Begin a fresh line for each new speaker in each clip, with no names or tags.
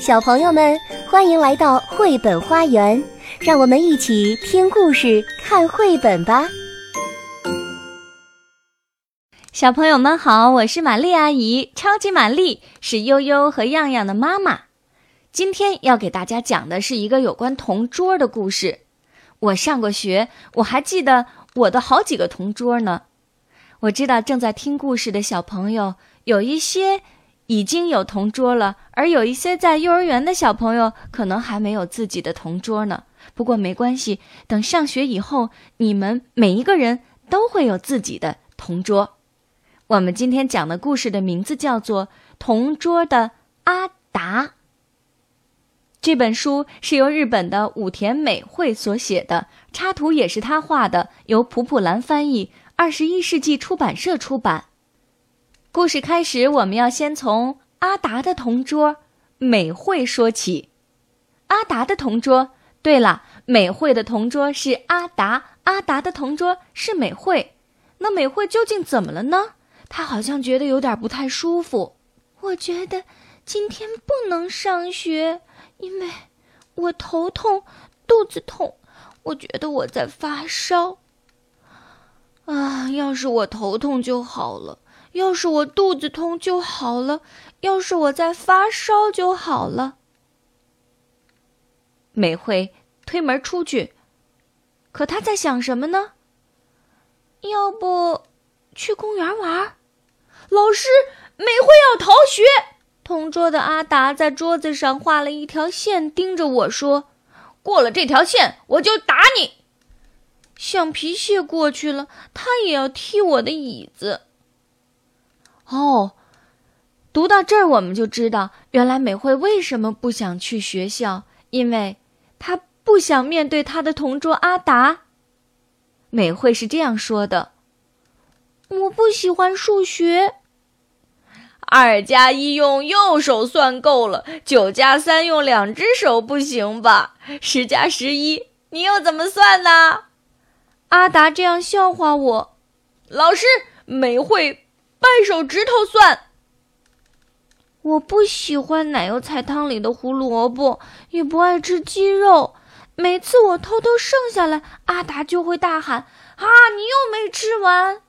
小朋友们，欢迎来到绘本花园，让我们一起听故事、看绘本吧。
小朋友们好，我是玛丽阿姨，超级玛丽是悠悠和样样的妈妈。今天要给大家讲的是一个有关同桌的故事。我上过学，我还记得我的好几个同桌呢。我知道正在听故事的小朋友有一些。已经有同桌了，而有一些在幼儿园的小朋友可能还没有自己的同桌呢。不过没关系，等上学以后，你们每一个人都会有自己的同桌。我们今天讲的故事的名字叫做《同桌的阿达》。这本书是由日本的武田美惠所写的，插图也是他画的，由普普兰翻译，二十一世纪出版社出版。故事开始，我们要先从阿达的同桌美惠说起。阿达的同桌，对了，美惠的同桌是阿达，阿达的同桌是美惠。那美惠究竟怎么了呢？她好像觉得有点不太舒服。
我觉得今天不能上学，因为我头痛、肚子痛。我觉得我在发烧。啊，要是我头痛就好了。要是我肚子痛就好了，要是我在发烧就好了。
美惠推门出去，可她在想什么呢？
要不去公园玩？
老师，美惠要逃学。
同桌的阿达在桌子上画了一条线，盯着我说：“
过了这条线，我就打你。”
橡皮屑过去了，他也要踢我的椅子。
哦，读到这儿，我们就知道原来美惠为什么不想去学校，因为她不想面对她的同桌阿达。美惠是这样说的：“
我不喜欢数学。
二加一用右手算够了，九加三用两只手不行吧？十加十一，你又怎么算呢？”
阿达这样笑话我。
老师，美惠。掰手指头算。
我不喜欢奶油菜汤里的胡萝卜，也不爱吃鸡肉。每次我偷偷剩下来，阿达就会大喊：“啊，你又没吃完！”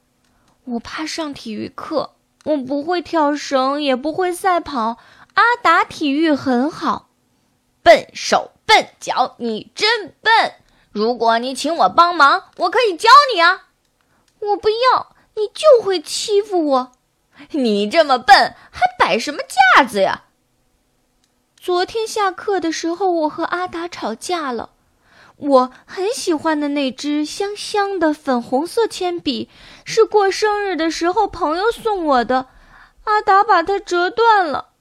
我怕上体育课，我不会跳绳，也不会赛跑。阿达体育很好。
笨手笨脚，你真笨！如果你请我帮忙，我可以教你啊。
我不要。你就会欺负我，
你这么笨，还摆什么架子呀？
昨天下课的时候，我和阿达吵架了。我很喜欢的那支香香的粉红色铅笔，是过生日的时候朋友送我的。阿达把它折断了，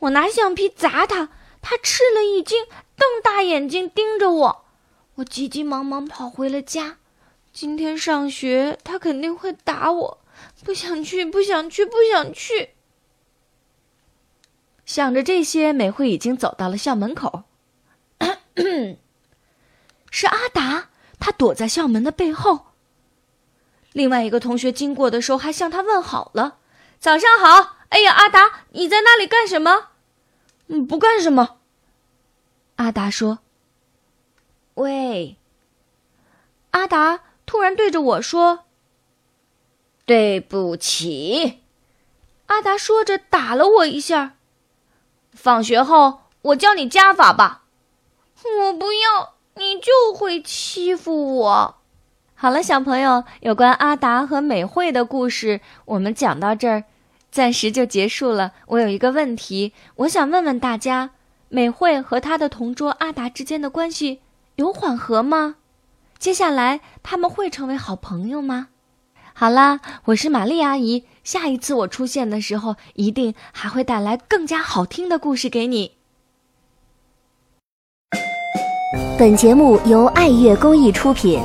我拿橡皮砸他，他吃了一惊，瞪大眼睛盯着我。我急急忙忙跑回了家。今天上学，他肯定会打我。不想去，不想去，不想去。
想着这些，美惠已经走到了校门口。是阿达，他躲在校门的背后。另外一个同学经过的时候，还向他问好了：“
早上好。”哎呀，阿达，你在那里干什么？
嗯，不干什么。
阿达说：“
喂。”
阿达。突然对着我说：“
对不起。”
阿达说着打了我一下。
放学后我教你加法吧。
我不要，你就会欺负我。
好了，小朋友，有关阿达和美惠的故事，我们讲到这儿，暂时就结束了。我有一个问题，我想问问大家：美惠和她的同桌阿达之间的关系有缓和吗？接下来他们会成为好朋友吗？好啦，我是玛丽阿姨。下一次我出现的时候，一定还会带来更加好听的故事给你。
本节目由爱乐公益出品。